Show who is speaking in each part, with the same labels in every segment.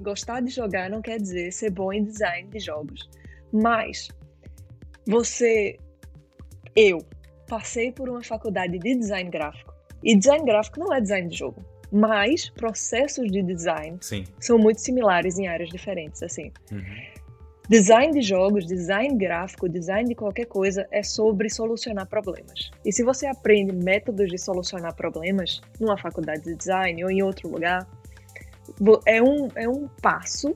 Speaker 1: Gostar de jogar não quer dizer ser bom em design de jogos. Mas você, eu, passei por uma faculdade de design gráfico. E design gráfico não é design de jogo. Mas processos de design
Speaker 2: Sim.
Speaker 1: são muito similares em áreas diferentes, assim.
Speaker 2: Uhum.
Speaker 1: Design de jogos, design gráfico, design de qualquer coisa é sobre solucionar problemas. E se você aprende métodos de solucionar problemas numa faculdade de design ou em outro lugar, é um, é um passo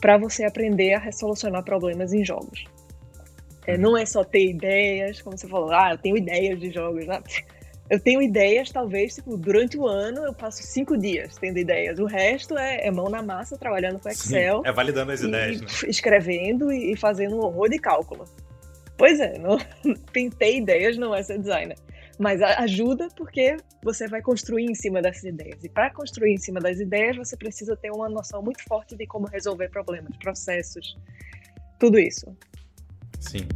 Speaker 1: para você aprender a solucionar problemas em jogos. É, não é só ter ideias, como você falou, ah, eu tenho ideias de jogos. Né? Eu tenho ideias, talvez, tipo, durante o ano eu passo cinco dias tendo ideias. O resto é, é mão na massa, trabalhando com Excel.
Speaker 2: Sim, é validando as ideias, né?
Speaker 1: Escrevendo e, e, fazendo um horror de cálculo. Pois é, não, ter ideias não é ser designer. Mas ajuda porque você vai construir em cima dessas ideias. E para construir em cima das ideias, você precisa ter uma noção muito forte de como resolver problemas, processos, tudo isso.
Speaker 2: Sim.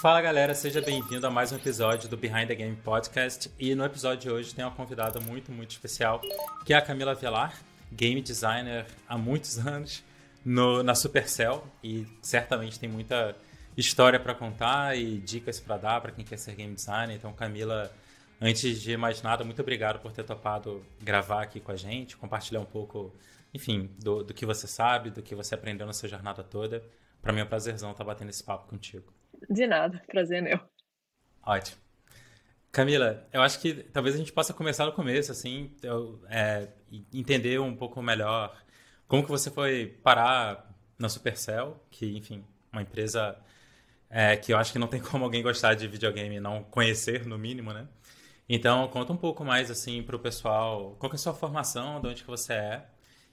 Speaker 2: Fala galera, seja bem-vindo a mais um episódio do Behind the Game Podcast. E no episódio de hoje tem uma convidada muito, muito especial, que é a Camila Velar, game designer há muitos anos no, na Supercell e certamente tem muita história para contar e dicas para dar para quem quer ser game designer. Então, Camila, antes de mais nada, muito obrigado por ter topado gravar aqui com a gente, compartilhar um pouco, enfim, do, do que você sabe, do que você aprendeu na sua jornada toda. Para mim é um prazerzão estar batendo esse papo contigo.
Speaker 1: De nada, prazer é meu.
Speaker 2: Ótimo. Camila, eu acho que talvez a gente possa começar no começo, assim, eu, é, entender um pouco melhor como que você foi parar na Supercell, que, enfim, uma empresa é, que eu acho que não tem como alguém gostar de videogame e não conhecer, no mínimo, né? Então, conta um pouco mais, assim, para o pessoal, qual que é a sua formação, de onde que você é,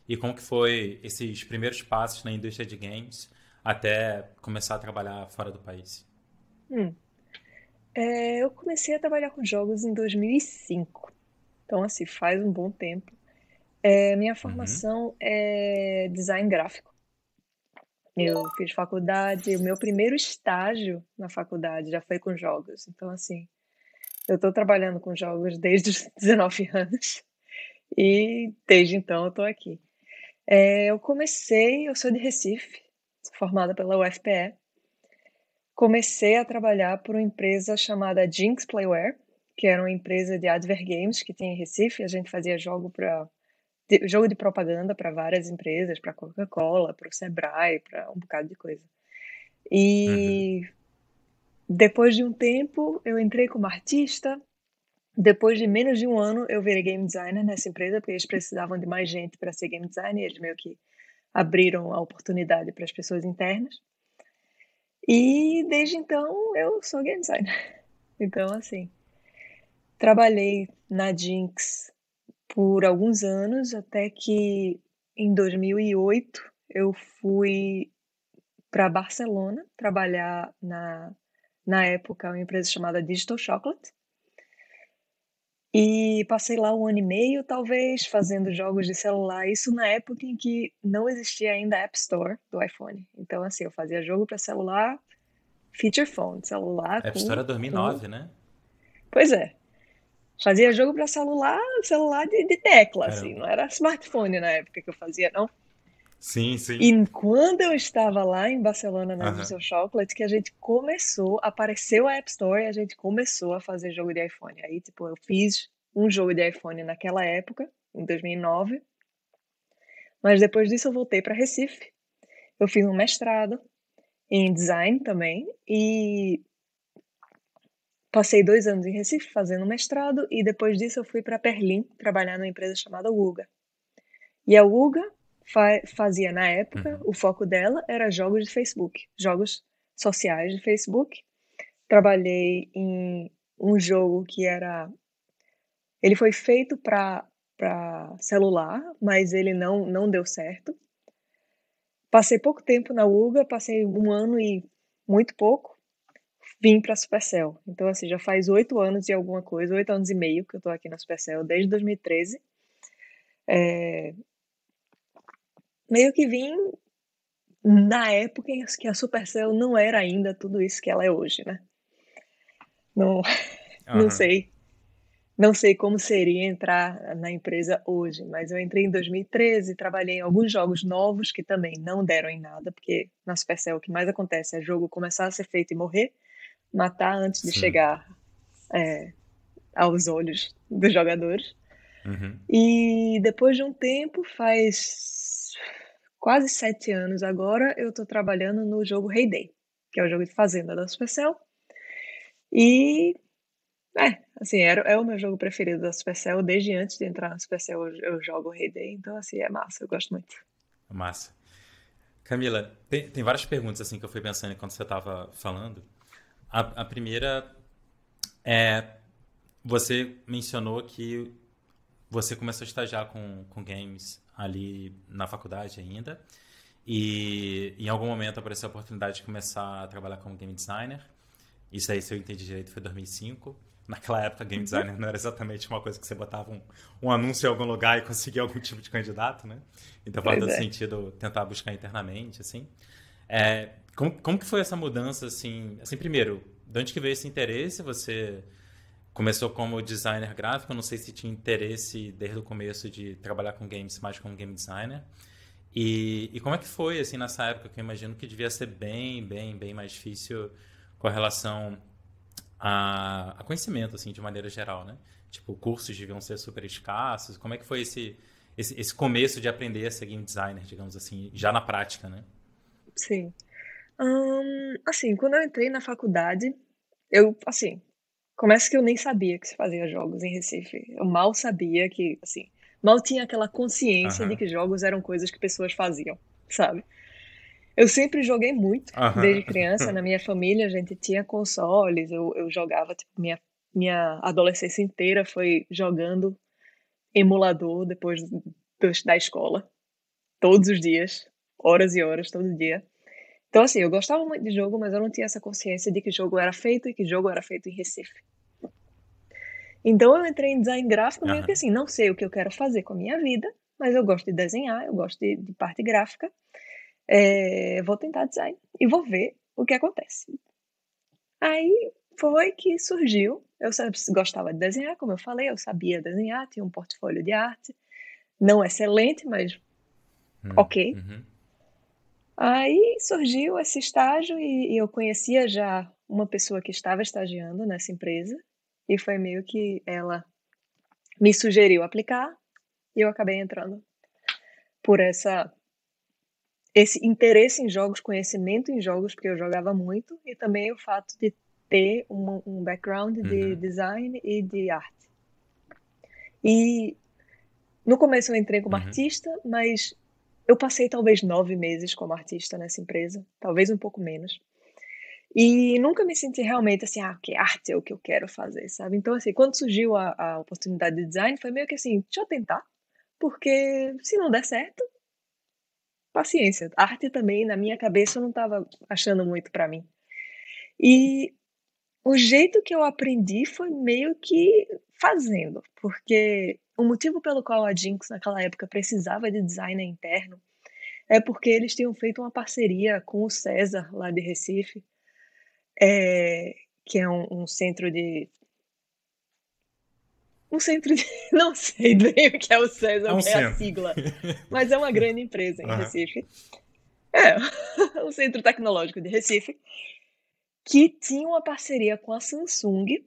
Speaker 2: e como que foi esses primeiros passos na indústria de games, até começar a trabalhar fora do país?
Speaker 1: Hum. É, eu comecei a trabalhar com jogos em 2005. Então, assim, faz um bom tempo. É, minha uhum. formação uhum. é design gráfico. Eu fiz faculdade, o meu primeiro estágio na faculdade já foi com jogos. Então, assim, eu estou trabalhando com jogos desde os 19 anos e desde então eu estou aqui. É, eu comecei, eu sou de Recife, formada pela UFPE. Comecei a trabalhar por uma empresa chamada Jinx Playware, que era uma empresa de adver games que tinha em Recife. A gente fazia jogo para jogo de propaganda para várias empresas, para Coca-Cola, para o Sebrae, para um bocado de coisa. E uhum. depois de um tempo, eu entrei como artista. Depois de menos de um ano, eu virei game designer nessa empresa, porque eles precisavam de mais gente para ser game designer. Eles meio que abriram a oportunidade para as pessoas internas. E desde então eu sou game designer. Então, assim, trabalhei na Jinx por alguns anos, até que em 2008 eu fui para Barcelona trabalhar na, na época uma empresa chamada Digital Chocolate. E passei lá um ano e meio, talvez, fazendo jogos de celular. Isso na época em que não existia ainda a App Store do iPhone. Então, assim, eu fazia jogo para celular, feature phone, celular.
Speaker 2: App Store é 2009, com... né?
Speaker 1: Pois é. Fazia jogo para celular, celular de, de tecla, assim. Não era smartphone na época que eu fazia, não.
Speaker 2: Sim, sim.
Speaker 1: E quando eu estava lá em Barcelona na uhum. Chocolate, que a gente começou, apareceu a App Store e a gente começou a fazer jogo de iPhone. Aí, tipo, eu fiz um jogo de iPhone naquela época, em 2009. Mas depois disso eu voltei para Recife. Eu fiz um mestrado em design também e passei dois anos em Recife fazendo mestrado e depois disso eu fui para Berlim trabalhar numa empresa chamada Uga. E a Uga fa fazia na época, uhum. o foco dela era jogos de Facebook, jogos sociais de Facebook. Trabalhei em um jogo que era. Ele foi feito para celular, mas ele não, não deu certo. Passei pouco tempo na UGA, passei um ano e muito pouco. Vim para a Supercell. Então, assim, já faz oito anos e alguma coisa, oito anos e meio que eu estou aqui na Supercell, desde 2013. É, meio que vim na época em que a Supercell não era ainda tudo isso que ela é hoje, né? Não, uhum. não sei. não sei como seria entrar na empresa hoje, mas eu entrei em 2013, trabalhei em alguns jogos novos que também não deram em nada, porque na Supercell o que mais acontece é jogo começar a ser feito e morrer, matar antes de Sim. chegar é, aos olhos dos jogadores. Uhum. E depois de um tempo, faz quase sete anos agora, eu estou trabalhando no jogo Heyday, que é o jogo de fazenda da Supercell. E é, assim, era, é o meu jogo preferido da Supercell. Desde antes de entrar na Supercell, eu, eu jogo Heyday. Então, assim, é massa. Eu gosto muito.
Speaker 2: Massa. Camila, tem, tem várias perguntas, assim, que eu fui pensando enquanto você estava falando. A, a primeira é... Você mencionou que você começou a estagiar com, com games ali na faculdade ainda. E em algum momento apareceu a oportunidade de começar a trabalhar como game designer. Isso aí, se eu entendi direito, foi 2005 naquela época, game uhum. designer não era exatamente uma coisa que você botava um, um anúncio em algum lugar e conseguia algum tipo de candidato, né? Então faz todo é. sentido tentar buscar internamente, assim. É, como, como que foi essa mudança, assim? Assim, primeiro, de onde que veio esse interesse? Você começou como designer gráfico, não sei se tinha interesse desde o começo de trabalhar com games mais como game designer. E, e como é que foi, assim, nessa época, que eu imagino que devia ser bem, bem, bem mais difícil com relação a, a conhecimento, assim, de maneira geral, né? Tipo, cursos deviam ser super escassos. Como é que foi esse, esse, esse começo de aprender a ser game designer, digamos assim, já na prática, né?
Speaker 1: Sim. Assim, quando eu entrei na faculdade, eu, assim, começa que eu nem sabia que se fazia jogos em Recife. Eu mal sabia que, assim, mal tinha aquela consciência uhum. de que jogos eram coisas que pessoas faziam, sabe? Eu sempre joguei muito, uhum. desde criança. Na minha família, a gente tinha consoles, eu, eu jogava, tipo, minha, minha adolescência inteira foi jogando emulador depois do, da escola. Todos os dias, horas e horas, todo dia. Então, assim, eu gostava muito de jogo, mas eu não tinha essa consciência de que jogo era feito e que jogo era feito em Recife. Então, eu entrei em design gráfico meio que assim, não sei o que eu quero fazer com a minha vida, mas eu gosto de desenhar, eu gosto de, de parte gráfica é, vou tentar design e vou ver o que acontece. Aí foi que surgiu. Eu gostava de desenhar, como eu falei, eu sabia desenhar, tinha um portfólio de arte, não excelente, mas hum, ok. Uhum. Aí surgiu esse estágio e, e eu conhecia já uma pessoa que estava estagiando nessa empresa e foi meio que ela me sugeriu aplicar e eu acabei entrando por essa esse interesse em jogos, conhecimento em jogos, porque eu jogava muito, e também o fato de ter um, um background de uhum. design e de arte. E no começo eu entrei como uhum. artista, mas eu passei talvez nove meses como artista nessa empresa, talvez um pouco menos. E nunca me senti realmente assim, ah, que arte é o que eu quero fazer, sabe? Então, assim, quando surgiu a, a oportunidade de design, foi meio que assim, deixa eu tentar, porque se não der certo, paciência. Arte também, na minha cabeça, eu não estava achando muito para mim. E o jeito que eu aprendi foi meio que fazendo, porque o motivo pelo qual a Jinx naquela época precisava de designer interno é porque eles tinham feito uma parceria com o César, lá de Recife, é, que é um, um centro de um centro de. Não sei bem o que é o César, é, um é a sigla. Mas é uma grande empresa em uhum. Recife. É, um centro tecnológico de Recife. Que tinha uma parceria com a Samsung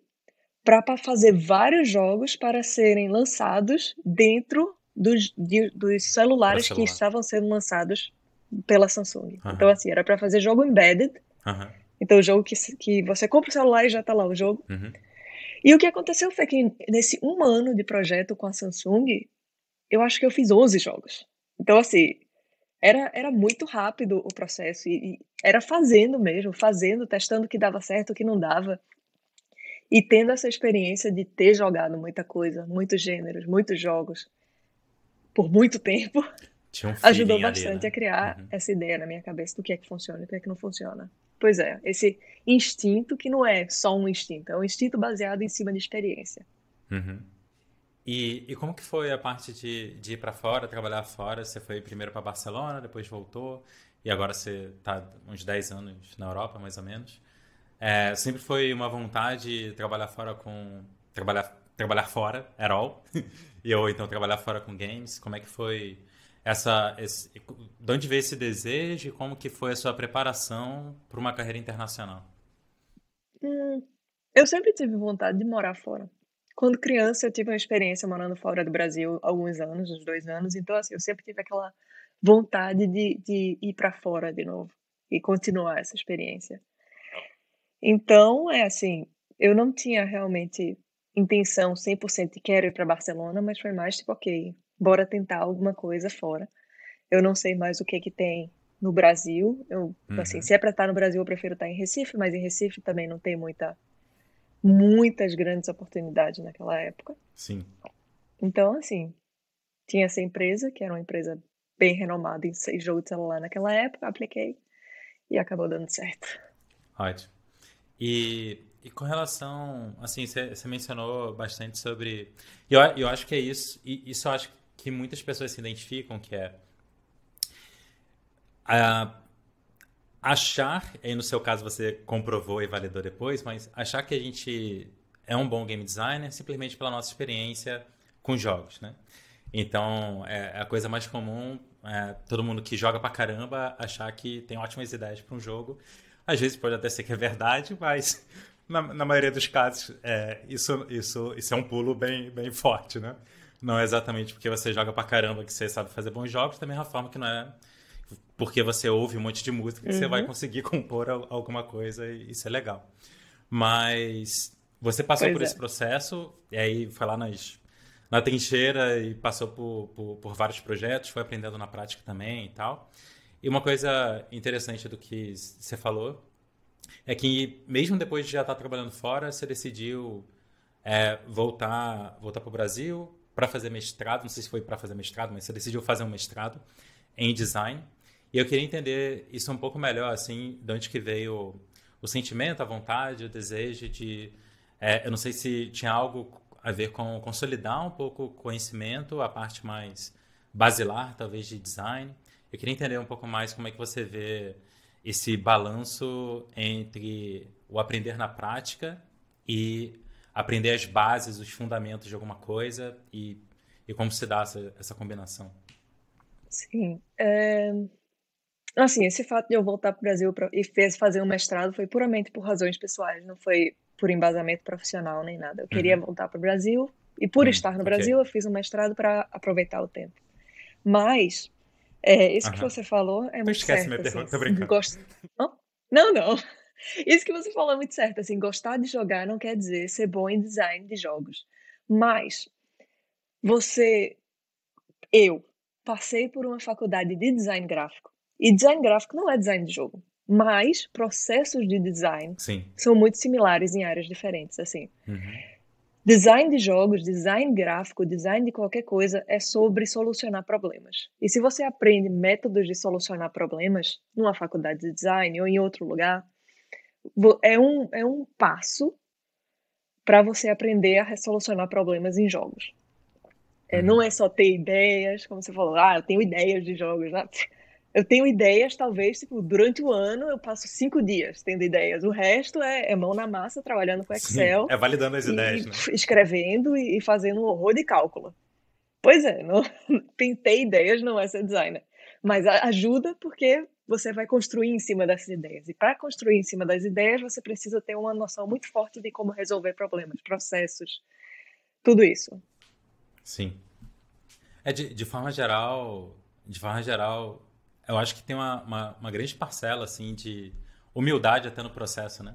Speaker 1: para fazer vários jogos para serem lançados dentro dos, de, dos celulares que estavam sendo lançados pela Samsung. Uhum. Então, assim, era para fazer jogo embedded. Uhum. Então, o jogo que, que você compra o celular e já está lá o jogo. Uhum. E o que aconteceu foi que nesse um ano de projeto com a Samsung, eu acho que eu fiz 11 jogos. Então, assim, era, era muito rápido o processo e, e era fazendo mesmo, fazendo, testando o que dava certo, o que não dava. E tendo essa experiência de ter jogado muita coisa, muitos gêneros, muitos jogos, por muito tempo, um ajudou bastante ali, né? a criar uhum. essa ideia na minha cabeça do que é que funciona e o que é que não funciona. Pois é, esse instinto que não é só um instinto, é um instinto baseado em cima de experiência.
Speaker 2: Uhum. E, e, como que foi a parte de, de ir para fora, trabalhar fora? Você foi primeiro para Barcelona, depois voltou, e agora você está uns 10 anos na Europa, mais ou menos. É, sempre foi uma vontade trabalhar fora com... Trabalhar trabalhar fora, at all, e ou então trabalhar fora com games. Como é que foi essa, esse, de onde veio esse desejo e como que foi a sua preparação para uma carreira internacional?
Speaker 1: Hum, eu sempre tive vontade de morar fora. Quando criança, eu tive uma experiência morando fora do Brasil alguns anos, uns dois anos. Então, assim, eu sempre tive aquela vontade de, de ir para fora de novo e continuar essa experiência. Então, é assim, eu não tinha realmente intenção 100% de quero ir para Barcelona, mas foi mais tipo, ok, bora tentar alguma coisa fora. Eu não sei mais o que que tem no Brasil. Eu, uhum. assim, se é para estar no Brasil, eu prefiro estar em Recife, mas em Recife também não tem muita muitas grandes oportunidades naquela época.
Speaker 2: Sim.
Speaker 1: Então, assim, tinha essa empresa, que era uma empresa bem renomada em jogo de celular naquela época, apliquei e acabou dando certo.
Speaker 2: Ótimo. E, e com relação, assim, você mencionou bastante sobre. Eu, eu acho que é isso, e isso eu acho que muitas pessoas se identificam, que é. A, achar, e no seu caso você comprovou e validou depois, mas achar que a gente é um bom game designer simplesmente pela nossa experiência com jogos, né? Então, é, é a coisa mais comum, é, todo mundo que joga pra caramba achar que tem ótimas ideias para um jogo. Às vezes pode até ser que é verdade, mas na, na maioria dos casos é, isso, isso, isso é um pulo bem, bem forte, né? Não é exatamente porque você joga pra caramba que você sabe fazer bons jogos, da mesma forma que não é porque você ouve um monte de música que uhum. você vai uhum. conseguir compor alguma coisa e isso é legal. Mas você passou pois por é. esse processo e aí foi lá nas, na trincheira e passou por, por, por, vários projetos, foi aprendendo na prática também e tal. E uma coisa interessante do que você falou é que mesmo depois de já estar trabalhando fora, você decidiu é, voltar voltar para o Brasil para fazer mestrado. Não sei se foi para fazer mestrado, mas você decidiu fazer um mestrado em design. E eu queria entender isso um pouco melhor, assim, de onde que veio o sentimento, a vontade, o desejo de... É, eu não sei se tinha algo a ver com consolidar um pouco o conhecimento, a parte mais basilar, talvez, de design. Eu queria entender um pouco mais como é que você vê esse balanço entre o aprender na prática e aprender as bases, os fundamentos de alguma coisa e, e como se dá essa, essa combinação.
Speaker 1: Sim. É... Assim, esse fato de eu voltar para o Brasil pra, e fez fazer um mestrado foi puramente por razões pessoais, não foi por embasamento profissional nem nada. Eu queria uhum. voltar para o Brasil e por uhum, estar no okay. Brasil eu fiz um mestrado para aproveitar o tempo. Mas é, isso uhum. que você falou é muito esquece certo. Minha assim, pergunta, tô brincando. Gost... Não, não. Isso que você falou é muito certo. Assim, gostar de jogar não quer dizer ser bom em design de jogos. Mas você, eu, passei por uma faculdade de design gráfico e design gráfico não é design de jogo, mas processos de design
Speaker 2: Sim.
Speaker 1: são muito similares em áreas diferentes, assim.
Speaker 2: Uhum.
Speaker 1: Design de jogos, design gráfico, design de qualquer coisa é sobre solucionar problemas. E se você aprende métodos de solucionar problemas numa faculdade de design ou em outro lugar, é um, é um passo para você aprender a solucionar problemas em jogos. É, não uhum. é só ter ideias, como você falou, ah, eu tenho ideias de jogos. Né? Eu tenho ideias, talvez, tipo, durante o ano eu passo cinco dias tendo ideias. O resto é, é mão na massa, trabalhando com Excel.
Speaker 2: Sim, é validando as e, ideias, né?
Speaker 1: Escrevendo e, fazendo um horror de cálculo. Pois é, não, ter ideias não é ser designer. Mas ajuda porque você vai construir em cima dessas ideias. E para construir em cima das ideias, você precisa ter uma noção muito forte de como resolver problemas, processos, tudo isso.
Speaker 2: Sim. É de, de forma geral, de forma geral, eu acho que tem uma, uma, uma, grande parcela, assim, de humildade até no processo, né?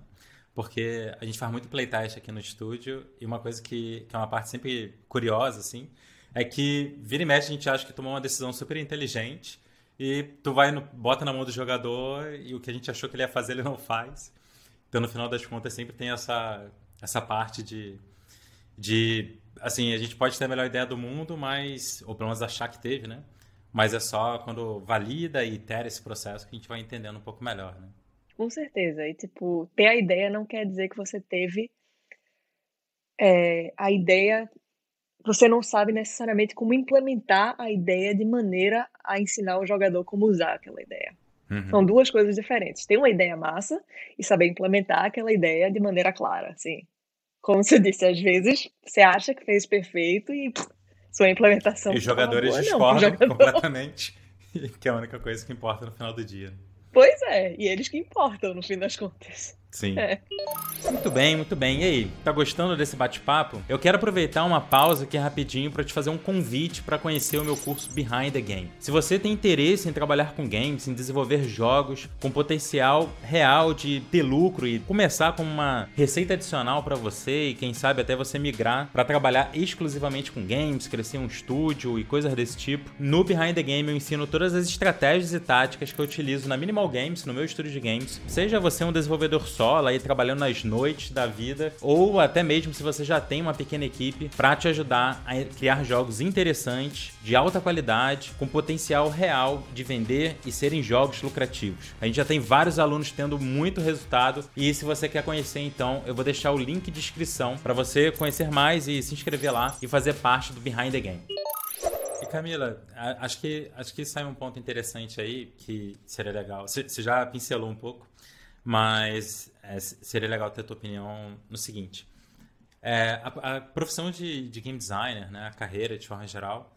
Speaker 2: Porque a gente faz muito playtest aqui no estúdio e uma coisa que, que é uma parte sempre curiosa, assim, é que vira e mexe a gente acha que tomou uma decisão super inteligente e tu vai, no, bota na mão do jogador e o que a gente achou que ele ia fazer ele não faz. Então, no final das contas, sempre tem essa, essa parte de, de, assim, a gente pode ter a melhor ideia do mundo, mas, ou pelo menos achar que teve, né? Mas é só quando valida e itera esse processo que a gente vai entendendo um pouco melhor, né?
Speaker 1: Com certeza. E, tipo, ter a ideia não quer dizer que você teve é, a ideia. Você não sabe necessariamente como implementar a ideia de maneira a ensinar o jogador como usar aquela ideia. Uhum. São duas coisas diferentes. Ter uma ideia massa e saber implementar aquela ideia de maneira clara, assim, como você disse, às vezes você acha que fez perfeito e pff, sua implementação.
Speaker 2: E os jogadores boa, discordam jogador... completamente, que é a única coisa que importa no final do dia.
Speaker 1: Pois é, e eles que importam no fim das contas.
Speaker 2: Sim. É. Muito bem, muito bem. E aí, tá gostando desse bate-papo? Eu quero aproveitar uma pausa aqui rapidinho para te fazer um convite para conhecer o meu curso Behind the Game. Se você tem interesse em trabalhar com games, em desenvolver jogos com potencial real de ter lucro e começar com uma receita adicional para você e quem sabe até você migrar para trabalhar exclusivamente com games, crescer um estúdio e coisas desse tipo, no Behind the Game eu ensino todas as estratégias e táticas que eu utilizo na Minimal Games, no meu estúdio de games. Seja você um desenvolvedor só escola, aí trabalhando nas noites da vida, ou até mesmo se você já tem uma pequena equipe para te ajudar a criar jogos interessantes, de alta qualidade, com potencial real de vender e serem jogos lucrativos. A gente já tem vários alunos tendo muito resultado e se você quer conhecer então, eu vou deixar o link de inscrição para você conhecer mais e se inscrever lá e fazer parte do Behind the Game. E Camila, acho que acho que sai um ponto interessante aí que seria legal. Você já pincelou um pouco, mas é, seria legal ter a tua opinião no seguinte. É, a, a, profissão de, de, game designer, né, a carreira de forma geral,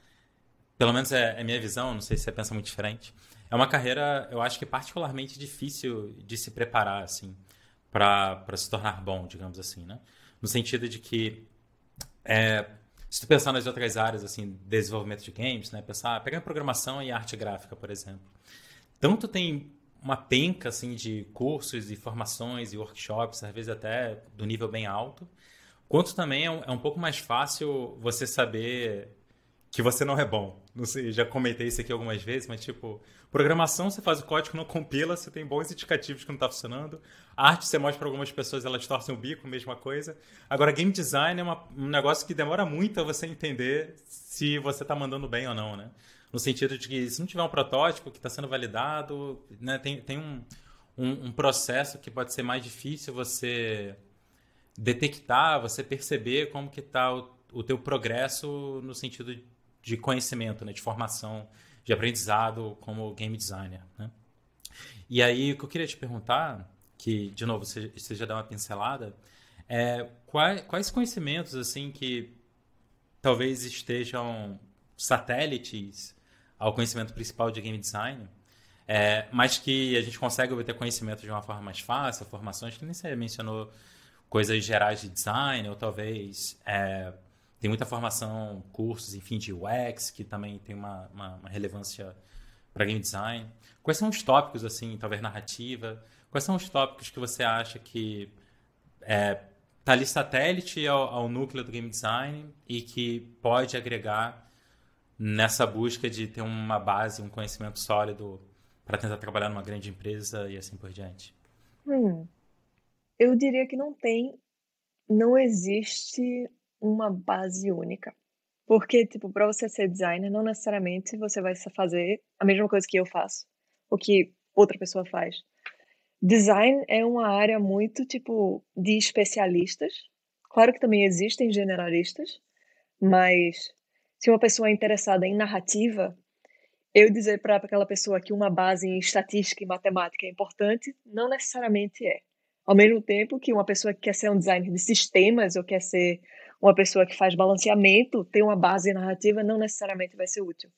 Speaker 2: pelo menos é, é minha visão, não sei se você pensa muito diferente, é uma carreira, eu acho que particularmente difícil de se preparar, assim, para se tornar bom, digamos assim, né? No sentido de que, é, se tu pensar nas outras áreas, assim, desenvolvimento de games, né? Pensar, pegar programação e arte gráfica, por exemplo. Tanto tem uma penca assim de cursos e formações e workshops, às vezes até do nível bem alto. Quanto também é um, é um pouco mais fácil você saber que você não é bom. Não sei, já comentei isso aqui algumas vezes, mas tipo, programação você faz o código, não compila, você tem bons indicativos que não está funcionando. Arte você mostra para algumas pessoas, elas torcem o bico, mesma coisa. Agora, game design é uma, um negócio que demora muito a você entender se você está mandando bem ou não, né? No sentido de que se não tiver um protótipo que está sendo validado, né, tem, tem um, um, um, processo que pode ser mais difícil você detectar, você perceber como que está o, o teu progresso no sentido de conhecimento, né, de formação, de aprendizado como game designer. Né? E aí, o que eu queria te perguntar, que, de novo, você, você já deu uma pincelada, é quais, quais conhecimentos, assim, que talvez estejam satélites ao conhecimento principal de game design, é, mas que a gente consegue obter conhecimento de uma forma mais fácil, formações que nem você mencionou coisas gerais de design, ou talvez é, tem muita formação, cursos, enfim, de UX, que também tem uma, uma, uma relevância para game design. Quais são os tópicos, assim, talvez narrativa? Quais são os tópicos que você acha que é, tá ali satélite ao, ao núcleo do game design e que pode agregar nessa busca de ter uma base, um conhecimento sólido para tentar trabalhar numa grande empresa e assim por diante?
Speaker 1: Hum, eu diria que não tem, não existe uma base única. Porque, tipo, para você ser designer, não necessariamente você vai fazer a mesma coisa que eu faço, ou que outra pessoa faz. Design é uma área muito, tipo, de especialistas. Claro que também existem generalistas, mas se uma pessoa é interessada em narrativa, eu dizer para aquela pessoa que uma base em estatística e matemática é importante, não necessariamente é. Ao mesmo tempo que uma pessoa que quer ser um designer de sistemas ou quer ser uma pessoa que faz balanceamento, ter uma base narrativa não necessariamente vai ser útil.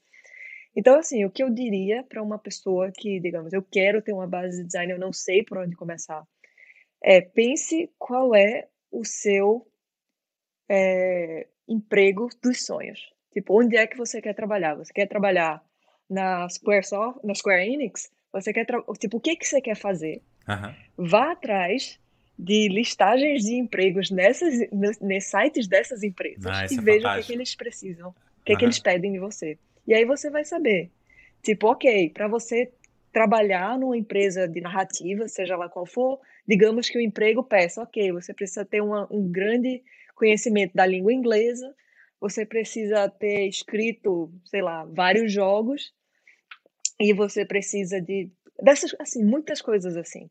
Speaker 1: Então, assim, o que eu diria para uma pessoa que, digamos, eu quero ter uma base de design, eu não sei por onde começar, é pense qual é o seu é, emprego dos sonhos. Tipo, onde é que você quer trabalhar? Você quer trabalhar na Squaresoft, na Square Enix? Você quer tipo, o que que você quer fazer?
Speaker 2: Uhum.
Speaker 1: Vá atrás de listagens de empregos nessas, nesses sites dessas empresas ah, e é veja fantástico. o que, que, eles precisam, o que, uhum. que eles pedem de você. E aí você vai saber. Tipo, ok, para você trabalhar numa empresa de narrativa, seja lá qual for, digamos que o emprego peça, ok, você precisa ter uma, um grande conhecimento da língua inglesa, você precisa ter escrito, sei lá, vários jogos e você precisa de dessas assim, muitas coisas assim.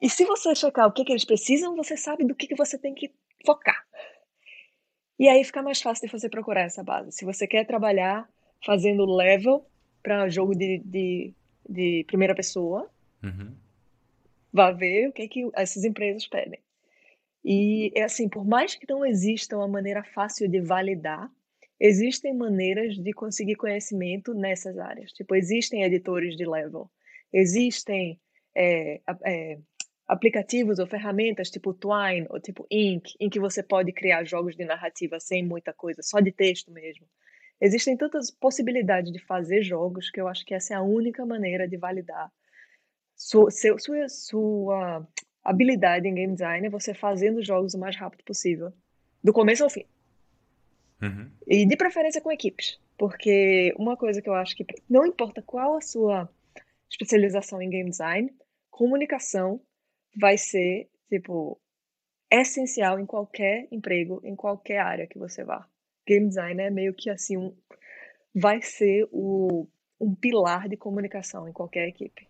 Speaker 1: E se você checar o que, que eles precisam, você sabe do que, que você tem que focar. E aí fica mais fácil de você procurar essa base. Se você quer trabalhar fazendo level para jogo de, de, de, primeira pessoa,
Speaker 2: uhum.
Speaker 1: vá ver o que, que essas empresas pedem. E é assim, por mais que não exista uma maneira fácil de validar, existem maneiras de conseguir conhecimento nessas áreas. Tipo, existem editores de level, existem é, é, aplicativos ou ferramentas tipo Twine ou tipo Ink, em que você pode criar jogos de narrativa sem muita coisa, só de texto mesmo. Existem tantas possibilidades de fazer jogos que eu acho que essa é a única maneira de validar sua, sua, sua habilidade em game design é você fazendo jogos o mais rápido possível, do começo ao fim.
Speaker 2: Uhum.
Speaker 1: E de preferência com equipes, porque uma coisa que eu acho que não importa qual a sua especialização em game design, comunicação vai ser tipo essencial em qualquer emprego, em qualquer área que você vá. Game design é meio que assim um, vai ser o, um pilar de comunicação em qualquer equipe.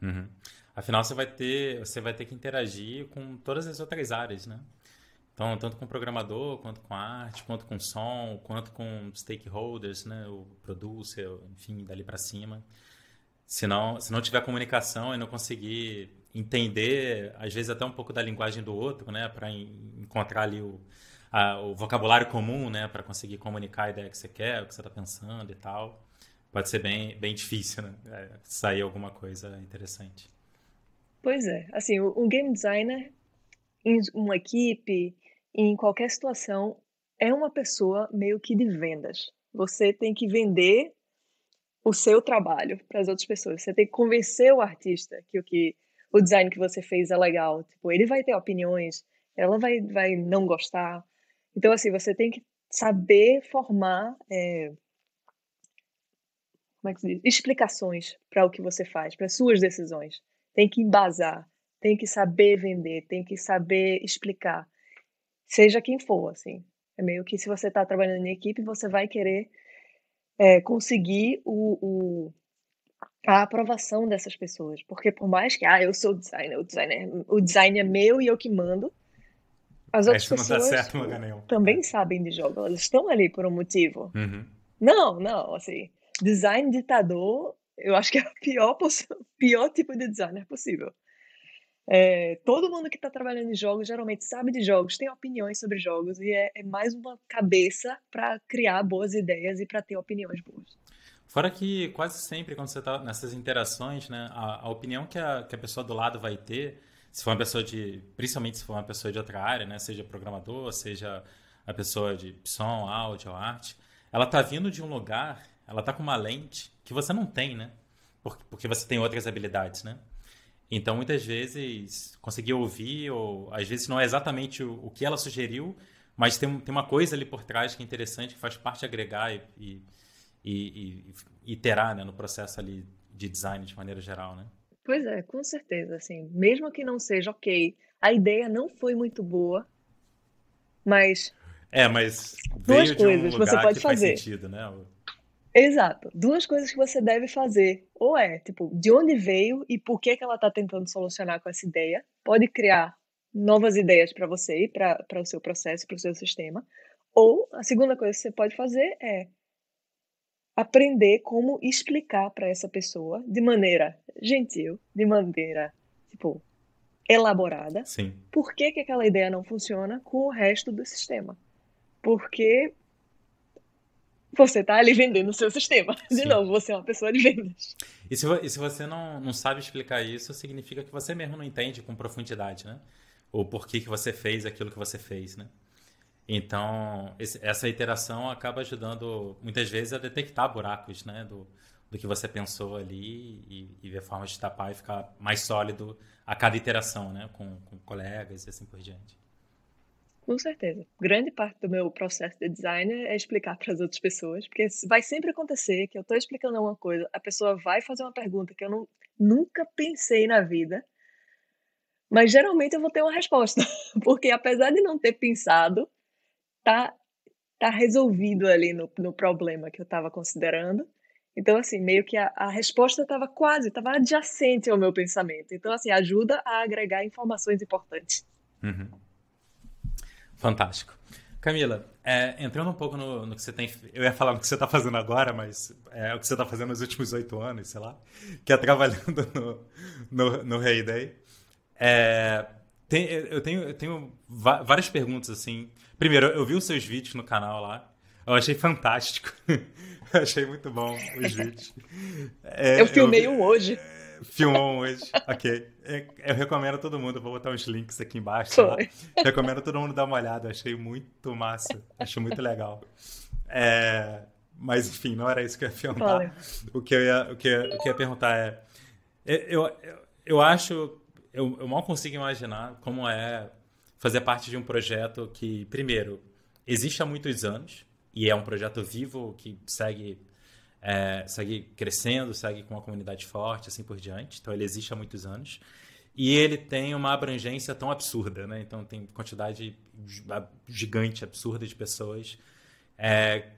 Speaker 2: Uhum. Afinal, você vai ter, você vai ter que interagir com todas as outras áreas, né? Então, tanto com o programador, quanto com arte, quanto com som, quanto com stakeholders, né? O producer, enfim, dali para cima. Se não, se não tiver comunicação e não conseguir entender, às vezes até um pouco da linguagem do outro, né? Para encontrar ali o, a, o vocabulário comum, né? Para conseguir comunicar a ideia que você quer, o que você está pensando e tal. Pode ser bem, bem difícil, né? É, sair alguma coisa interessante.
Speaker 1: Pois é, assim, o, game designer em uma equipe, em qualquer situação, é uma pessoa meio que de vendas. Você tem que vender o seu trabalho para as outras pessoas. Você tem que convencer o artista que o que o design que você fez é legal. Tipo, ele vai ter opiniões, ela vai vai não gostar. Então assim, você tem que saber formar é, como é que se diz? explicações para o que você faz, para suas decisões tem que embasar, tem que saber vender, tem que saber explicar, seja quem for, assim. É meio que se você está trabalhando em equipe, você vai querer é, conseguir o, o, a aprovação dessas pessoas, porque por mais que ah, eu sou designer, o designer, o design é meu e eu que mando, as outras Isso pessoas certo, também sabem de jogo, elas estão ali por um motivo.
Speaker 2: Uhum.
Speaker 1: Não, não, assim, design ditador eu acho que é o pior, pior tipo de designer possível. É, todo mundo que está trabalhando em jogos geralmente sabe de jogos, tem opiniões sobre jogos e é, é mais uma cabeça para criar boas ideias e para ter opiniões boas.
Speaker 2: Fora que quase sempre quando você está nessas interações, né, a, a, opinião que a, que a pessoa do lado vai ter, se for uma pessoa de, principalmente se for uma pessoa de outra área, né, seja programador, seja a pessoa de som, áudio, arte, ela está vindo de um lugar, ela está com uma lente que você não tem, né? Porque você tem outras habilidades, né? Então, muitas vezes, conseguir ouvir, ou às vezes não é exatamente o, o que ela sugeriu, mas tem, tem uma coisa ali por trás que é interessante, que faz parte agregar e, e, e, e iterar né, no processo ali de design de maneira geral, né?
Speaker 1: Pois é, com certeza, assim, mesmo que não seja ok, a ideia não foi muito boa, mas...
Speaker 2: É, mas veio de um lugar você pode que fazer. faz sentido, né?
Speaker 1: Exato. Duas coisas que você deve fazer. Ou é, tipo, de onde veio e por que, que ela está tentando solucionar com essa ideia. Pode criar novas ideias para você e para o seu processo, para o seu sistema. Ou a segunda coisa que você pode fazer é aprender como explicar para essa pessoa de maneira gentil, de maneira, tipo, elaborada,
Speaker 2: Sim.
Speaker 1: por que, que aquela ideia não funciona com o resto do sistema. Porque você está ali vendendo o seu sistema. De Sim. novo, você é uma pessoa de vendas.
Speaker 2: E se, e se você não, não sabe explicar isso, significa que você mesmo não entende com profundidade, né? O porquê que você fez aquilo que você fez, né? Então, esse, essa iteração acaba ajudando, muitas vezes, a detectar buracos, né? Do, do que você pensou ali e, e ver formas de tapar e ficar mais sólido a cada iteração, né? Com, com colegas e assim por diante.
Speaker 1: Com certeza. Grande parte do meu processo de design é explicar para as outras pessoas, porque vai sempre acontecer que eu estou explicando alguma coisa, a pessoa vai fazer uma pergunta que eu não, nunca pensei na vida, mas geralmente eu vou ter uma resposta, porque apesar de não ter pensado, tá, tá resolvido ali no, no problema que eu estava considerando. Então, assim, meio que a, a resposta estava quase, estava adjacente ao meu pensamento. Então, assim, ajuda a agregar informações importantes.
Speaker 2: Uhum. Fantástico. Camila, é, entrando um pouco no, no, que você tem. Eu ia falar no que você está fazendo agora, mas é o que você está fazendo nos últimos oito anos, sei lá, que é trabalhando no, no, no Heyday. É, tem, eu, tenho, eu tenho várias perguntas, assim. Primeiro, eu vi os seus vídeos no canal lá. Eu achei fantástico. eu achei muito bom os vídeos.
Speaker 1: É, eu filmei eu, um hoje.
Speaker 2: Filmou um hoje, ok. É, eu recomendo a todo mundo, vou botar os links aqui embaixo. Tá? Recomendo a todo mundo dar uma olhada, eu achei muito massa. Achei muito legal. É, mas, enfim, não era isso que eu ia perguntar. O que eu ia, o que, eu, o que eu ia perguntar é. Eu, eu, eu acho eu, eu mal consigo imaginar como é fazer parte de um projeto que, primeiro, existe há muitos anos e é um projeto vivo que segue é, segue crescendo, segue com uma comunidade forte, assim por diante. Então ele existe há muitos anos e ele tem uma abrangência tão absurda, né? Então tem quantidade gigante, absurda de pessoas é,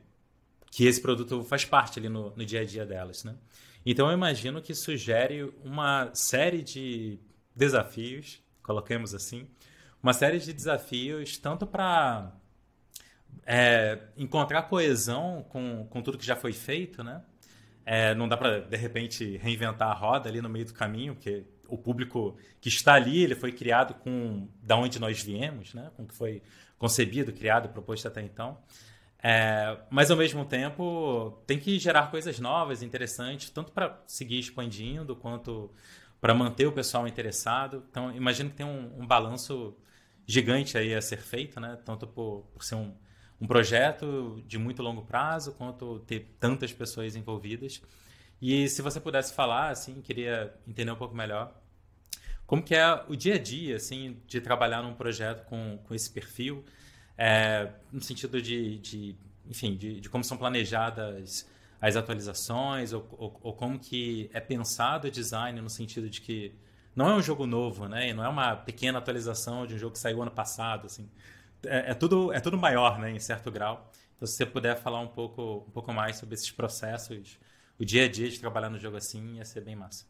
Speaker 2: que esse produto faz parte ali no, no dia a dia delas, né? Então eu imagino que sugere uma série de desafios, coloquemos assim, uma série de desafios, tanto para é, encontrar coesão com, com tudo que já foi feito, né? É, não dá para, de repente, reinventar a roda ali no meio do caminho, porque o público que está ali, ele foi criado com da onde nós viemos, né? Com que foi concebido, criado, proposto até então. É, mas, ao mesmo tempo, tem que gerar coisas novas, interessantes, tanto para seguir expandindo, quanto para manter o pessoal interessado. Então, imagino que tem um, um, balanço gigante aí a ser feito, né? Tanto por, por ser um, um projeto de muito longo prazo, quanto ter tantas pessoas envolvidas. E se você pudesse falar, assim, queria entender um pouco melhor como que é o dia a dia, assim, de trabalhar num projeto com, com esse perfil, é, no sentido de, de enfim, de, de como são planejadas as atualizações ou, ou, ou, como que é pensado o design no sentido de que não é um jogo novo, né? E não é uma pequena atualização de um jogo que saiu ano passado, assim. É, é tudo é tudo maior, né? Em certo grau. Então, se você puder falar um pouco um pouco mais sobre esses processos, o dia a dia de trabalhar no jogo assim, ia ser bem massa.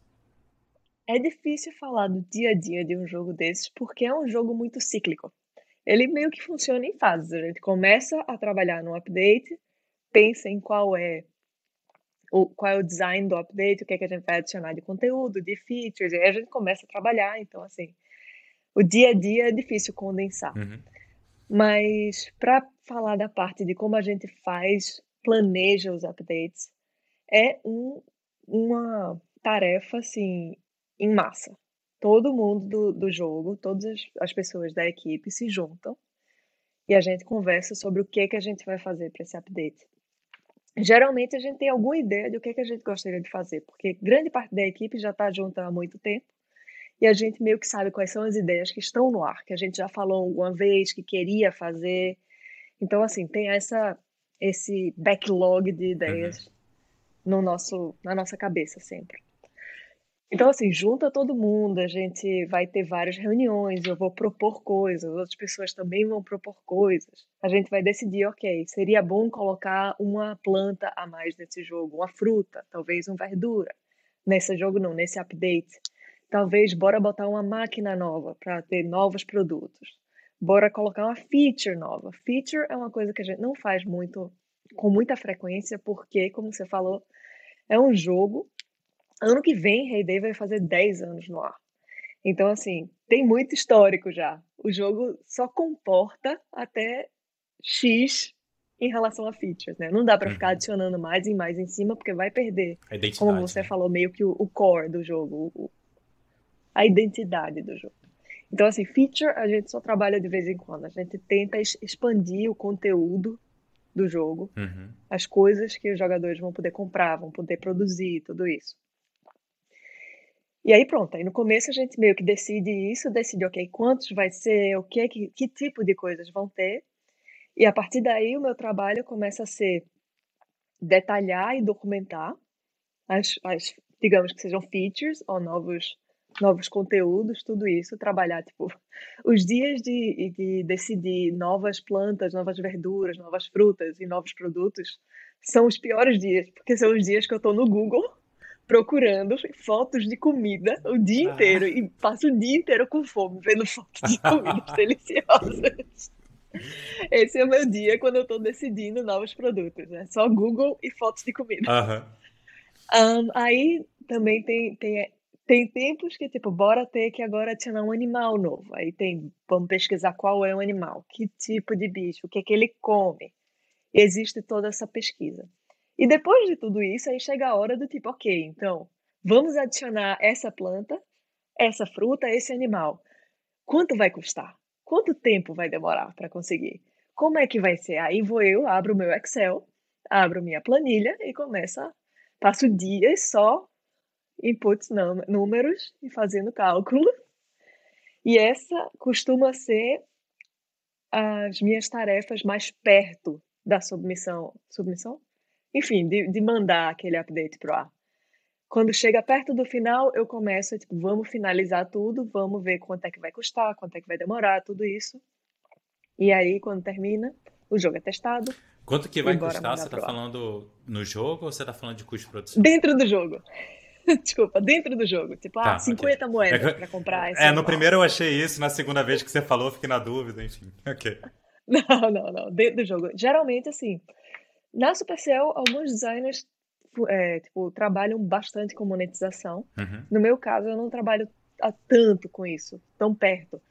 Speaker 1: É difícil falar do dia a dia de um jogo desses porque é um jogo muito cíclico. Ele meio que funciona em fases. A gente começa a trabalhar no update, pensa em qual é o, qual é o design do update, o que, é que a gente vai adicionar de conteúdo, de features, e aí a gente começa a trabalhar. Então, assim, o dia a dia é difícil condensar. Uhum. Mas para falar da parte de como a gente faz, planeja os updates, é um, uma tarefa assim em massa. Todo mundo do, do jogo, todas as, as pessoas da equipe se juntam e a gente conversa sobre o que que a gente vai fazer para esse update geralmente a gente tem alguma ideia do que, é que a gente gostaria de fazer, porque grande parte da equipe já está junta há muito tempo e a gente meio que sabe quais são as ideias que estão no ar, que a gente já falou alguma vez que queria fazer. Então, assim, tem essa esse backlog de ideias uhum. no nosso, na nossa cabeça sempre. Então, assim, junta todo mundo, a gente vai ter várias reuniões, eu vou propor coisas, outras pessoas também vão propor coisas. A gente vai decidir, ok, seria bom colocar uma planta a mais nesse jogo, uma fruta, talvez uma verdura. Nesse jogo não, nesse update. Talvez bora botar uma máquina nova para ter novos produtos. Bora colocar uma feature nova. Feature é uma coisa que a gente não faz muito com muita frequência, porque, como você falou, é um jogo Ano que vem, Rei Day vai fazer 10 anos no ar. Então, assim, tem muito histórico já. O jogo só comporta até X em relação a features, né? Não dá para uhum. ficar adicionando mais e mais em cima, porque vai perder, como você né? falou, meio que o, o core do jogo, o, a identidade do jogo. Então, assim, feature a gente só trabalha de vez em quando. A gente tenta expandir o conteúdo do jogo, uhum. as coisas que os jogadores vão poder comprar, vão poder produzir, tudo isso. E aí pronto, aí no começo a gente meio que decide isso, decide, ok, quantos vai ser, o que, que, que tipo de coisas vão ter. E a partir daí o meu trabalho começa a ser detalhar e documentar as, as digamos que sejam features ou novos novos conteúdos, tudo isso, trabalhar tipo os dias de, de decidir novas plantas, novas verduras, novas frutas e novos produtos são os piores dias, porque são os dias que eu estou no Google procurando fotos de comida o dia ah. inteiro e passo o dia inteiro com fome vendo fotos de comidas deliciosas. Esse é o meu dia quando eu estou decidindo novos produtos, né? Só Google e fotos de comida. Um, aí também tem, tem, tem tempos que, tipo, bora ter que agora adicionar um animal novo. Aí tem, vamos pesquisar qual é o animal, que tipo de bicho, o que é que ele come. Existe toda essa pesquisa. E depois de tudo isso, aí chega a hora do tipo, ok, então, vamos adicionar essa planta, essa fruta, esse animal. Quanto vai custar? Quanto tempo vai demorar para conseguir? Como é que vai ser? Aí vou eu, abro o meu Excel, abro minha planilha e começo a, passo dias só inputs, números e fazendo cálculo. E essa costuma ser as minhas tarefas mais perto da submissão. Submissão? Enfim, de, de mandar aquele update para o ar. Quando chega perto do final, eu começo, tipo, vamos finalizar tudo, vamos ver quanto é que vai custar, quanto é que vai demorar, tudo isso. E aí, quando termina, o jogo é testado.
Speaker 2: Quanto que vai custar? Você está falando no jogo ou você está falando de custo de produção?
Speaker 1: Dentro do jogo. Desculpa, dentro do jogo. Tipo, ah, tá, 50 okay. moedas é, para comprar.
Speaker 2: É, no primeiro eu achei isso, na segunda vez que você falou, fiquei na dúvida, enfim. Ok.
Speaker 1: Não, não, não. Dentro do jogo. Geralmente, assim, na Supercell, alguns designers é, tipo, trabalham bastante com monetização. Uhum. No meu caso, eu não trabalho tanto com isso, tão perto.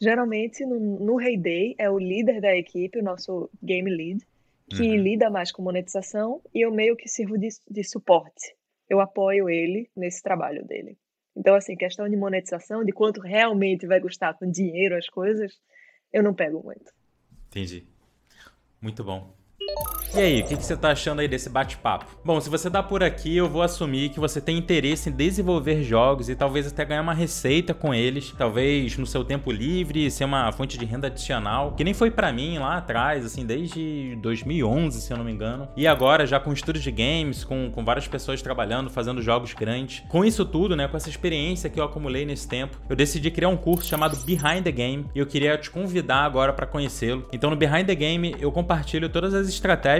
Speaker 1: Geralmente, no, no Heyday, é o líder da equipe, o nosso game lead, que uhum. lida mais com monetização e eu meio que sirvo de, de suporte eu apoio ele nesse trabalho dele. Então, assim, questão de monetização, de quanto realmente vai custar com dinheiro as coisas, eu não pego muito.
Speaker 2: Entendi. Muito bom. E aí, o que, você tá achando aí desse bate-papo? Bom, se você tá por aqui, eu vou assumir que você tem interesse em desenvolver jogos e talvez até ganhar uma receita com eles, talvez no seu tempo livre, ser uma fonte de renda adicional, que nem foi para mim lá atrás, assim, desde 2011, se eu não me engano. E agora, já com estúdios de games, com, com várias pessoas trabalhando, fazendo jogos grandes. Com isso tudo, né, com essa experiência que eu acumulei nesse tempo, eu decidi criar um curso chamado Behind the Game e eu queria te convidar agora para conhecê-lo. Então, no Behind the Game, eu compartilho todas as estratégias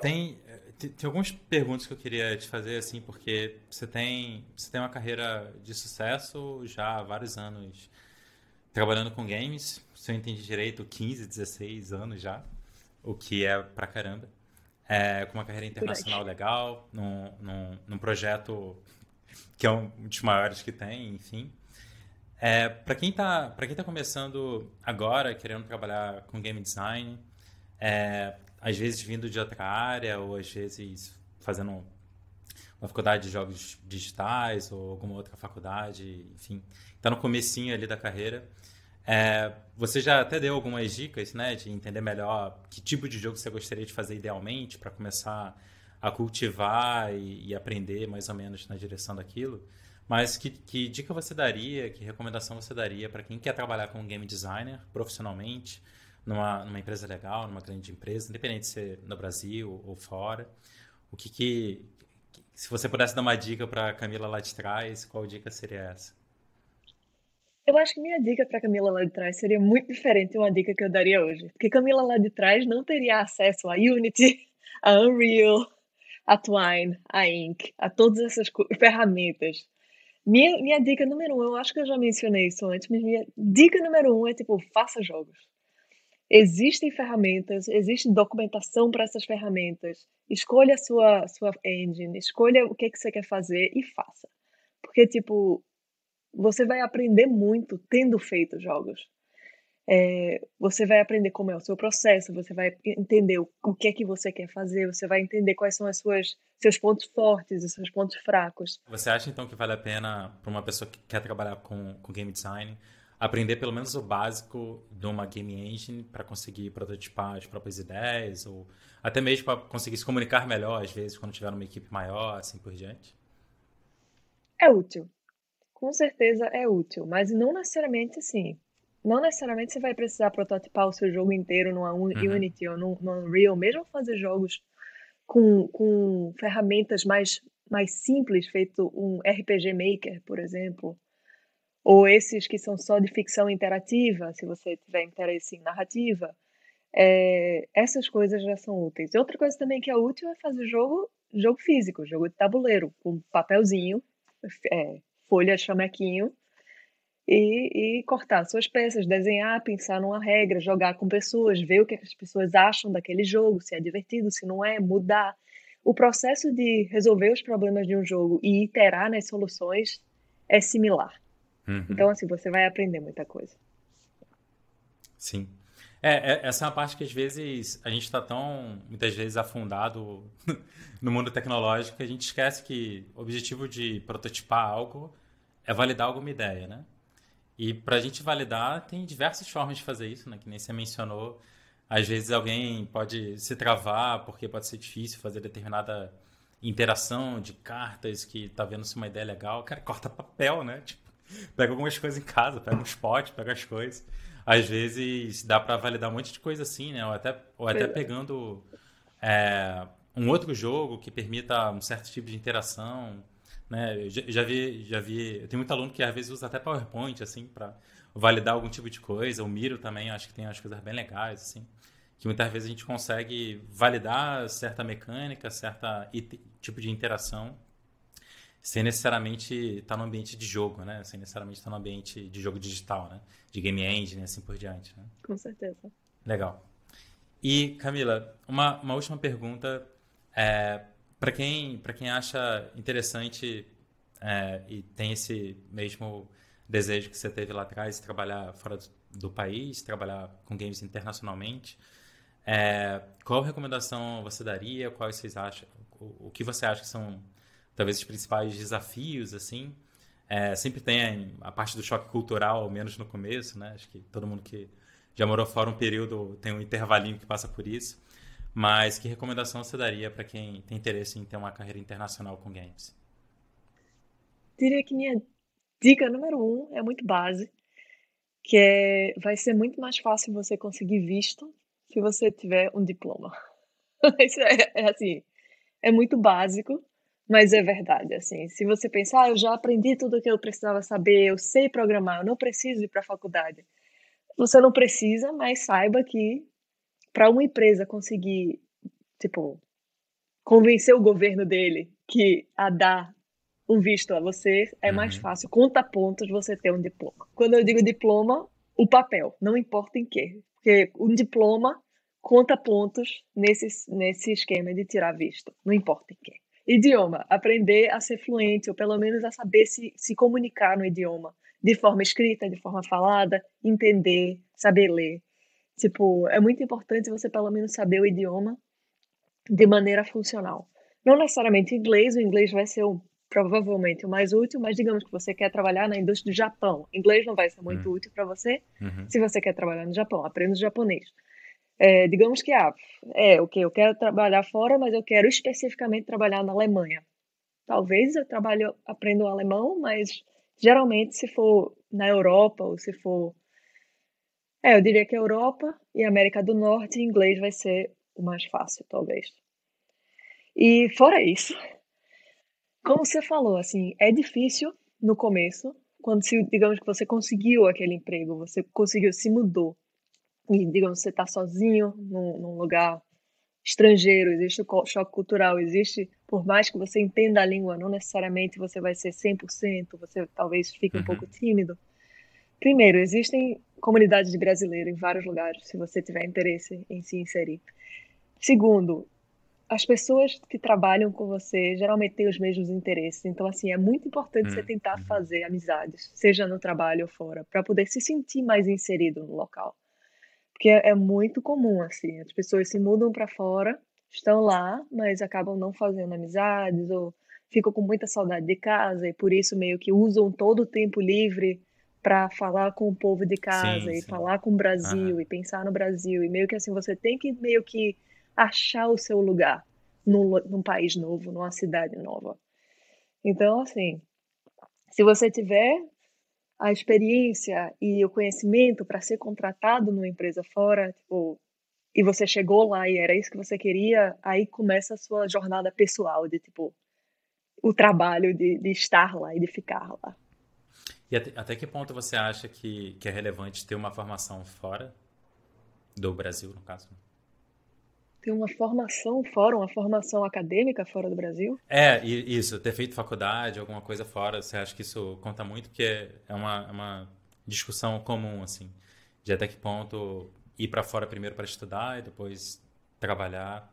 Speaker 2: Tem, tem, tem, algumas perguntas que eu queria te fazer, assim, porque você tem, você tem uma carreira de sucesso já há vários anos trabalhando com games. Se eu entendi direito, 15, 16 anos já, o que é pra caramba. É, com uma carreira internacional legal, num, num, num, projeto que é um dos maiores que tem, enfim. É, para quem está quem tá começando agora, querendo trabalhar com game design, é, às vezes vindo de outra área, ou às vezes fazendo uma faculdade de jogos digitais, ou alguma outra faculdade, enfim, está no comecinho ali da carreira. É, você já até deu algumas dicas, né, de entender melhor que tipo de jogo você gostaria de fazer idealmente para começar a cultivar e, e, aprender mais ou menos na direção daquilo. Mas que, que dica você daria, que recomendação você daria para quem quer trabalhar como game designer profissionalmente? Numa, numa empresa legal, numa grande empresa, independente de ser no Brasil ou fora. O que que, se você pudesse dar uma dica para Camila lá de trás, qual dica seria essa?
Speaker 1: Eu acho que minha dica para Camila lá de trás seria muito diferente de uma dica que eu daria hoje. Porque Camila lá de trás não teria acesso a Unity, a Unreal, a Twine, a Ink, a todas essas ferramentas. Minha, minha dica número um, eu acho que eu já mencionei isso antes, mas minha dica número um é tipo, faça jogos. Existem ferramentas, existe documentação para essas ferramentas. Escolha a sua, sua engine, escolha o que, que você quer fazer e faça. Porque, tipo, você vai aprender muito tendo feito jogos. É, você vai aprender como é o seu processo, você vai entender o, o, que é que você quer fazer, você vai entender quais são as suas seus pontos fortes e seus pontos fracos.
Speaker 2: Você acha então que vale a pena para uma pessoa que quer trabalhar com, com game design aprender pelo menos o básico de uma game engine para conseguir prototipar as próprias ideias ou até mesmo para conseguir se comunicar melhor às vezes quando tiver uma equipe maior, assim por diante?
Speaker 1: É útil. Com certeza é útil, mas não necessariamente assim. Não necessariamente você vai precisar prototipar o seu jogo inteiro numa uhum. Unity ou no, no Unreal, mesmo fazer jogos com, com ferramentas mais mais simples, feito um RPG Maker, por exemplo, ou esses que são só de ficção interativa, se você tiver interesse em narrativa, é, essas coisas já são úteis. Outra coisa também que é útil é fazer jogo, jogo físico, jogo de tabuleiro, com papelzinho, é, folha de chamequinho, e, e, cortar suas peças, desenhar, pensar numa regra, jogar com pessoas, ver o que as pessoas acham daquele jogo, se é divertido, se não é, mudar. O processo de resolver os problemas de um jogo e iterar nas soluções é similar. Uhum. Então, assim, você vai aprender muita coisa.
Speaker 2: Sim. É, é, essa é uma parte que às vezes a gente está tão, muitas vezes, afundado no mundo tecnológico que a gente esquece que o objetivo de prototipar algo é validar alguma ideia, né? E para a gente validar, tem diversas formas de fazer isso, né? Que nem você mencionou. Às vezes alguém pode se travar porque pode ser difícil fazer determinada interação de cartas que está vendo se uma ideia é legal. Cara, corta papel, né? Tipo, pega algumas coisas em casa, pega um spot, pega as coisas. Às vezes dá para validar um monte de coisa assim, né? Ou até, ou até pegando é, um outro jogo que permita um certo tipo de interação. Né? Eu já, já vi, já vi. Eu tenho muito aluno que às vezes usa até PowerPoint assim para validar algum tipo de coisa. O Miro também, acho que tem umas coisas bem legais assim, que muitas vezes a gente consegue validar certa mecânica, certa tipo de interação sem necessariamente estar tá no ambiente de jogo, né? Sem necessariamente estar tá no ambiente de jogo digital, né? De game engine, assim por diante. Né?
Speaker 1: Com certeza.
Speaker 2: Legal. E Camila, uma, uma última pergunta é, para quem quem acha interessante é, e tem esse mesmo desejo que você teve lá atrás trabalhar fora do, do país, trabalhar com games internacionalmente, é, qual recomendação você daria? Quais vocês acham? O, o que você acha que são talvez os principais desafios, assim. É, sempre tem a parte do choque cultural, ao menos no começo, né? Acho que todo mundo que já morou fora um período tem um intervalinho que passa por isso. Mas que recomendação você daria para quem tem interesse em ter uma carreira internacional com games?
Speaker 1: Diria que minha dica número um é muito base, que é vai ser muito mais fácil você conseguir visto se você tiver um diploma. Isso é, é assim, é muito básico, mas é verdade, assim, se você pensar, ah, eu já aprendi tudo o que eu precisava saber, eu sei programar, eu não preciso ir para a faculdade. Você não precisa, mas saiba que para uma empresa conseguir, tipo, convencer o governo dele que a dar um visto a você é mais uhum. fácil, conta pontos você ter um diploma. Quando eu digo diploma, o papel, não importa em quê, porque um diploma conta pontos nesse, nesse esquema de tirar visto, não importa em quê. Idioma, aprender a ser fluente, ou pelo menos a saber se, se comunicar no idioma, de forma escrita, de forma falada, entender, saber ler. Tipo, é muito importante você pelo menos saber o idioma de maneira funcional. Não necessariamente inglês, o inglês vai ser o, provavelmente o mais útil, mas digamos que você quer trabalhar na indústria do Japão. Inglês não vai ser muito uhum. útil para você. Uhum. Se você quer trabalhar no Japão, aprenda o japonês. É, digamos que, ah, é, ok, eu quero trabalhar fora, mas eu quero especificamente trabalhar na Alemanha. Talvez eu trabalhe, aprenda o alemão, mas geralmente se for na Europa ou se for... É, eu diria que Europa e América do Norte, inglês vai ser o mais fácil, talvez. E fora isso, como você falou, assim, é difícil no começo, quando se, digamos que você conseguiu aquele emprego, você conseguiu, se mudou e digamos você está sozinho num, num, lugar estrangeiro, existe o choque cultural, existe, por mais que você entenda a língua, não necessariamente você vai ser 100%, você talvez fique um uhum. pouco tímido. Primeiro, existem comunidades de brasileiros em vários lugares, se você tiver interesse em se inserir. Segundo, as pessoas que trabalham com você geralmente têm os mesmos interesses. Então, assim, é muito importante uhum. você tentar fazer amizades, seja no trabalho ou fora, para poder se sentir mais inserido no local. Porque é, é muito comum, assim, as pessoas se mudam para fora, estão lá, mas acabam não fazendo amizades ou ficam com muita saudade de casa e por isso meio que usam todo o tempo livre para falar com o povo de casa sim, e sim. falar com o Brasil uhum. e pensar no Brasil e meio que assim você tem que meio que achar o seu lugar num, num país novo, numa cidade nova. Então assim, se você tiver a experiência e o conhecimento para ser contratado numa empresa fora, tipo, e você chegou lá e era isso que você queria, aí começa a sua jornada pessoal de tipo, o trabalho de, de estar lá e de ficar lá.
Speaker 2: E até, até, que ponto você acha que, que é relevante ter uma formação fora do Brasil, no caso?
Speaker 1: Ter uma formação fora, uma formação acadêmica fora do Brasil?
Speaker 2: É, isso, ter feito faculdade, alguma coisa fora, você acha que isso conta muito? Porque é uma, é uma discussão comum, assim, de até que ponto ir para fora primeiro para estudar e depois trabalhar.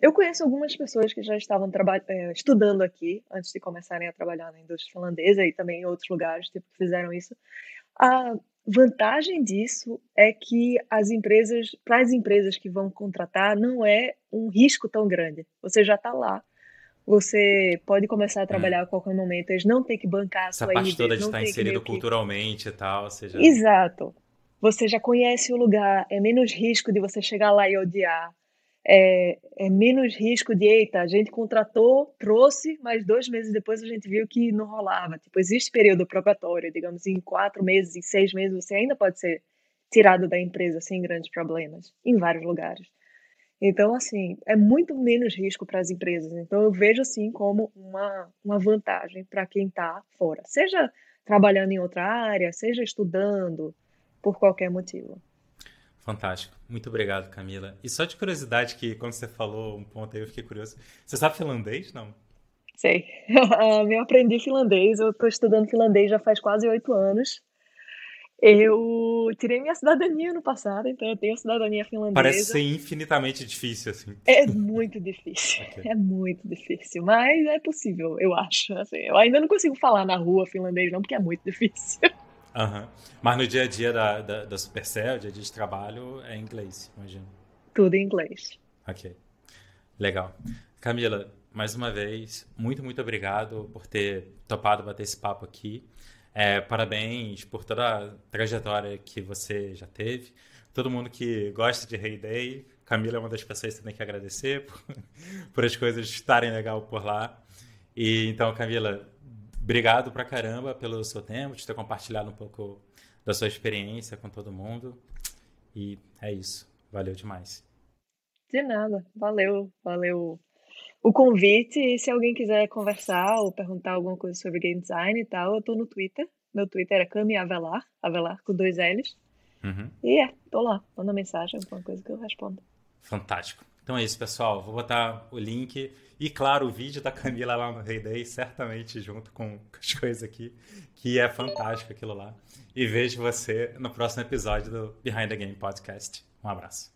Speaker 1: Eu conheço algumas pessoas que já estavam é, estudando aqui antes de começarem a trabalhar na indústria finlandesa e também em outros lugares tipo, que fizeram isso. A vantagem disso é que as empresas, para as empresas que vão contratar, não é um risco tão grande. Você já está lá. Você pode começar a trabalhar hum. a qualquer momento, eles não têm que bancar a
Speaker 2: Essa
Speaker 1: sua
Speaker 2: parte
Speaker 1: ida,
Speaker 2: toda de estar inserido culturalmente que... e tal,
Speaker 1: seja... Exato. Você já conhece o lugar, é menos risco de você chegar lá e odiar é, é, menos risco de, eita, a gente contratou, trouxe, mas dois meses depois a gente viu que não rolava. Tipo, existe período probatório, digamos, em quatro meses, em seis meses, você ainda pode ser tirado da empresa sem grandes problemas, em vários lugares. Então, assim, é muito menos risco para as empresas. Então, eu vejo, assim, como uma, uma vantagem para quem está fora. Seja trabalhando em outra área, seja estudando, por qualquer motivo.
Speaker 2: Fantástico. Muito obrigado, Camila. E só de curiosidade, que quando você falou um ponto aí, eu fiquei curioso. Você sabe finlandês, não?
Speaker 1: Sei. eu aprendi finlandês. Eu estou estudando finlandês já faz quase oito anos. Eu tirei minha cidadania no passado, então eu tenho a cidadania finlandesa.
Speaker 2: Parece ser infinitamente difícil, assim.
Speaker 1: É muito difícil. okay. É muito difícil, mas é possível, eu acho. Assim, eu ainda não consigo falar na rua finlandês, não, porque é muito difícil.
Speaker 2: Uhum. Mas no dia a dia da, da, da Supercell, dia a dia de trabalho, é inglês, imagino.
Speaker 1: Tudo em inglês.
Speaker 2: Ok. Legal. Camila, mais uma vez, muito, muito obrigado por ter topado bater esse papo aqui. É, parabéns por toda a trajetória que você já teve. Todo mundo que gosta de Hey Day, Camila é uma das pessoas que você tem que agradecer por, por as coisas estarem legal por lá. E então, Camila, obrigado pra caramba pelo seu tempo, de ter compartilhado um pouco da sua experiência com todo mundo. E é isso. Valeu demais.
Speaker 1: De nada. Valeu, valeu o convite. E se alguém quiser conversar ou perguntar alguma coisa sobre game design e tal, eu tô no Twitter. Meu Twitter é Cami Avelar, Avelar com dois L's. Uhum. E é, tô lá. Manda mensagem, alguma coisa que eu respondo.
Speaker 2: Fantástico. Então é isso, pessoal. Vou botar o link e, claro, o vídeo da Camila lá no Rei Day, certamente junto com as coisas aqui, que é fantástico aquilo lá. E vejo você no próximo episódio do Behind the Game Podcast. Um abraço.